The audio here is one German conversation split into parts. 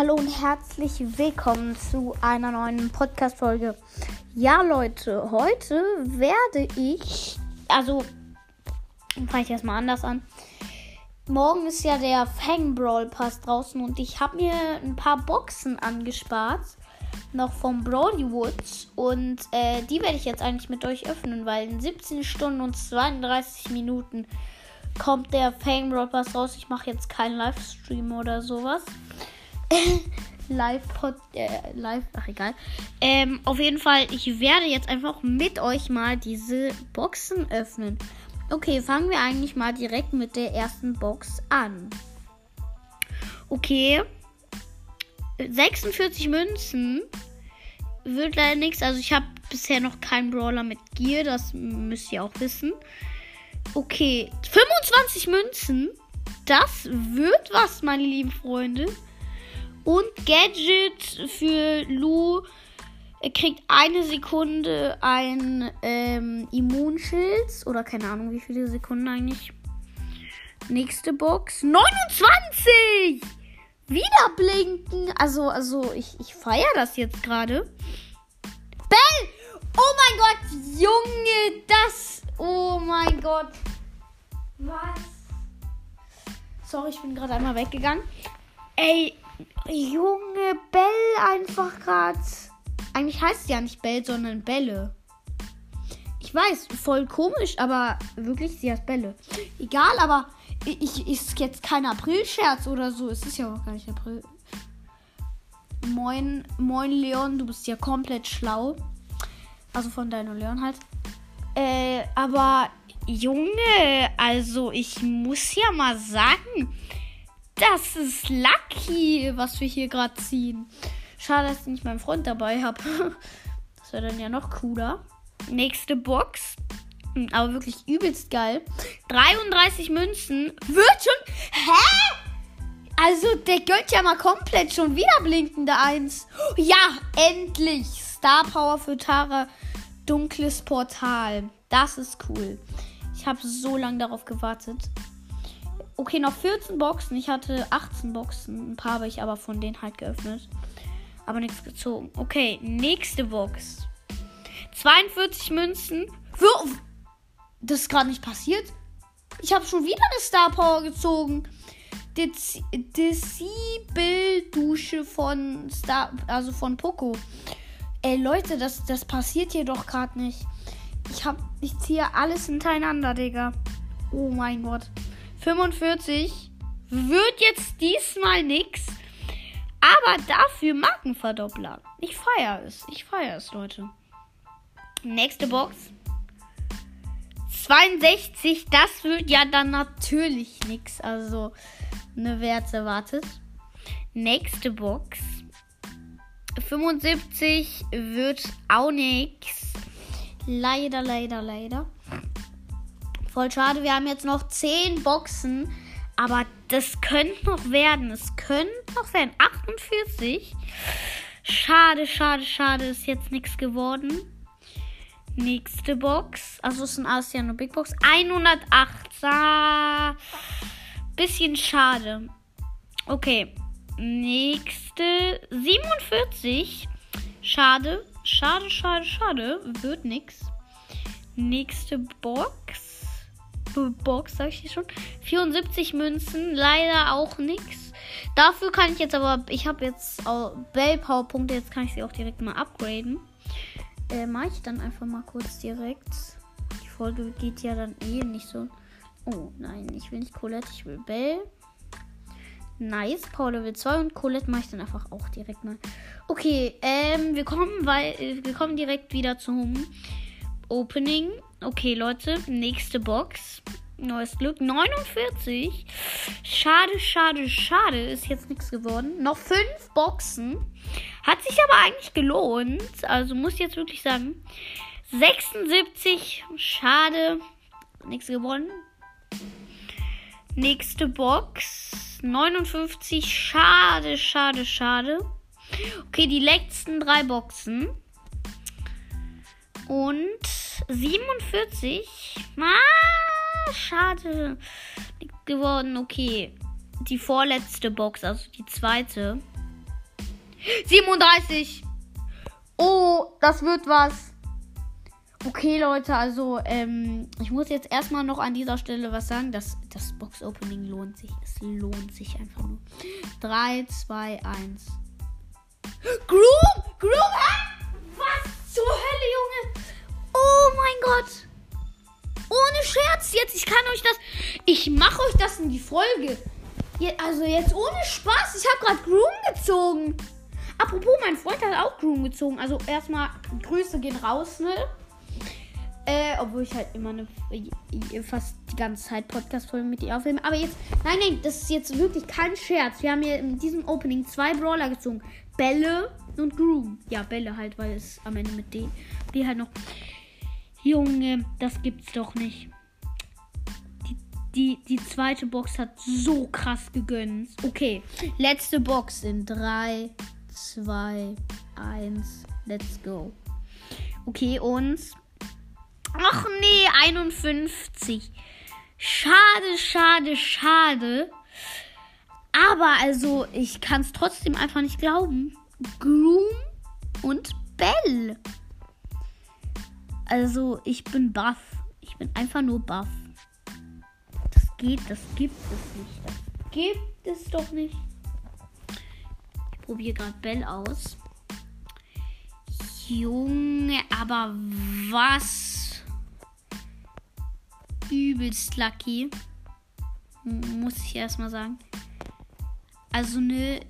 Hallo und herzlich willkommen zu einer neuen Podcast-Folge. Ja, Leute, heute werde ich. Also, fange ich erstmal anders an. Morgen ist ja der Fang Brawl Pass draußen und ich habe mir ein paar Boxen angespart. Noch vom Brody Woods. Und äh, die werde ich jetzt eigentlich mit euch öffnen, weil in 17 Stunden und 32 Minuten kommt der Fang Brawl Pass raus. Ich mache jetzt keinen Livestream oder sowas. live pod äh, live ach egal. Ähm, auf jeden Fall ich werde jetzt einfach mit euch mal diese Boxen öffnen. Okay fangen wir eigentlich mal direkt mit der ersten Box an. Okay. 46 Münzen. Wird leider nichts. Also ich habe bisher noch keinen Brawler mit Gear. Das müsst ihr auch wissen. Okay 25 Münzen. Das wird was meine lieben Freunde und Gadget für Lu. Kriegt eine Sekunde ein ähm, Immunschild. Oder keine Ahnung, wie viele Sekunden eigentlich. Nächste Box. 29! Wieder blinken. Also, also, ich, ich feiere das jetzt gerade. Bell! Oh mein Gott, Junge, das. Oh mein Gott. Was? Sorry, ich bin gerade einmal weggegangen. Ey, Junge, Bell einfach gerade. Eigentlich heißt sie ja nicht Bell, sondern Bälle. Ich weiß, voll komisch, aber wirklich, sie heißt Bälle. Egal, aber ich, ist jetzt kein April-Scherz oder so. Es ist ja auch gar nicht April. Moin, moin Leon, du bist ja komplett schlau. Also von deinem Leon halt. Äh, aber Junge, also ich muss ja mal sagen, das ist lucky, was wir hier gerade ziehen. Schade, dass ich nicht meinen Freund dabei habe. Das wäre dann ja noch cooler. Nächste Box. Hm, aber wirklich übelst geil. 33 Münzen. Wird schon. Hä? Also, der gönnt ja mal komplett schon wieder blinkende Eins. Ja, endlich. Star Power für Tara. Dunkles Portal. Das ist cool. Ich habe so lange darauf gewartet. Okay, noch 14 Boxen. Ich hatte 18 Boxen. Ein paar habe ich aber von denen halt geöffnet. Aber nichts gezogen. Okay, nächste Box. 42 Münzen. Das ist gerade nicht passiert. Ich habe schon wieder eine Star Power gezogen. Decibel-Dusche von Star, also von Poco. Ey Leute, das, das passiert hier doch gerade nicht. Ich ich ziehe alles hintereinander, Digga. Oh mein Gott. 45 wird jetzt diesmal nichts. Aber dafür Markenverdoppler. Ich feiere es. Ich feiere es, Leute. Nächste Box. 62. Das wird ja dann natürlich nichts. Also, eine Wert erwartet. Nächste Box. 75 wird auch nichts. Leider, leider, leider. Voll schade. Wir haben jetzt noch 10 Boxen. Aber das könnte noch werden. Es könnte noch werden. 48. Schade, schade, schade. Ist jetzt nichts geworden. Nächste Box. Also ist ein Asiano Big Box. 108. Ah, bisschen schade. Okay. Nächste. 47. Schade. Schade, schade, schade. Wird nichts. Nächste Box. Box, sag ich schon. 74 Münzen, leider auch nichts. Dafür kann ich jetzt aber, ich habe jetzt Bell Power Punkte, jetzt kann ich sie auch direkt mal upgraden. Äh, mache ich dann einfach mal kurz direkt. Die Folge geht ja dann eh nicht so. Oh nein, ich will nicht Colette, ich will Bell. Nice, Power Level 2 und Colette mache ich dann einfach auch direkt mal. Okay, ähm, wir kommen, weil, wir kommen direkt wieder zum Opening. Okay, Leute, nächste Box. Neues Glück. 49. Schade, schade, schade. Ist jetzt nichts geworden. Noch fünf Boxen. Hat sich aber eigentlich gelohnt. Also muss ich jetzt wirklich sagen. 76. Schade. Nichts gewonnen. Nächste Box. 59. Schade, schade, schade. Okay, die letzten drei Boxen. Und 47. Ah, schade. Geworden. Okay. Die vorletzte Box, also die zweite. 37. Oh, das wird was. Okay, Leute, also ähm, ich muss jetzt erstmal noch an dieser Stelle was sagen. Das, das Box-Opening lohnt sich. Es lohnt sich einfach nur. 3, 2, 1. Groom! Groom! Hä? Was zur Hölle, Junge? Gott! Ohne Scherz jetzt. Ich kann euch das. Ich mache euch das in die Folge. also jetzt ohne Spaß. Ich habe gerade Groom gezogen. Apropos, mein Freund hat auch Groom gezogen. Also erstmal Grüße gehen raus, ne? Äh, obwohl ich halt immer eine, fast die ganze Zeit Podcast-Folgen mit ihr aufnehme. Aber jetzt, nein, nein, das ist jetzt wirklich kein Scherz. Wir haben hier in diesem Opening zwei Brawler gezogen. Bälle und Groom. Ja, Bälle halt, weil es am Ende mit D, D halt noch. Junge, das gibt's doch nicht. Die, die, die zweite Box hat so krass gegönnt. Okay, letzte Box in 3, 2, 1, let's go. Okay, und Ach nee, 51. Schade, schade, schade. Aber also, ich kann es trotzdem einfach nicht glauben. Groom und Bell. Also, ich bin buff. Ich bin einfach nur buff. Das geht, das gibt es nicht. Das gibt es doch nicht. Ich probiere gerade Bell aus. Junge, aber was übelst lucky. Muss ich erstmal sagen. Also, ne,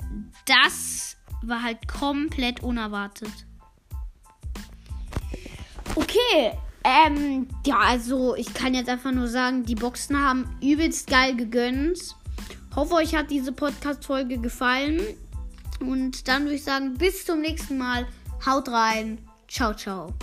das war halt komplett unerwartet. Okay, ähm, ja, also ich kann jetzt einfach nur sagen, die Boxen haben übelst geil gegönnt. Hoffe, euch hat diese Podcast-Folge gefallen. Und dann würde ich sagen, bis zum nächsten Mal. Haut rein. Ciao, ciao.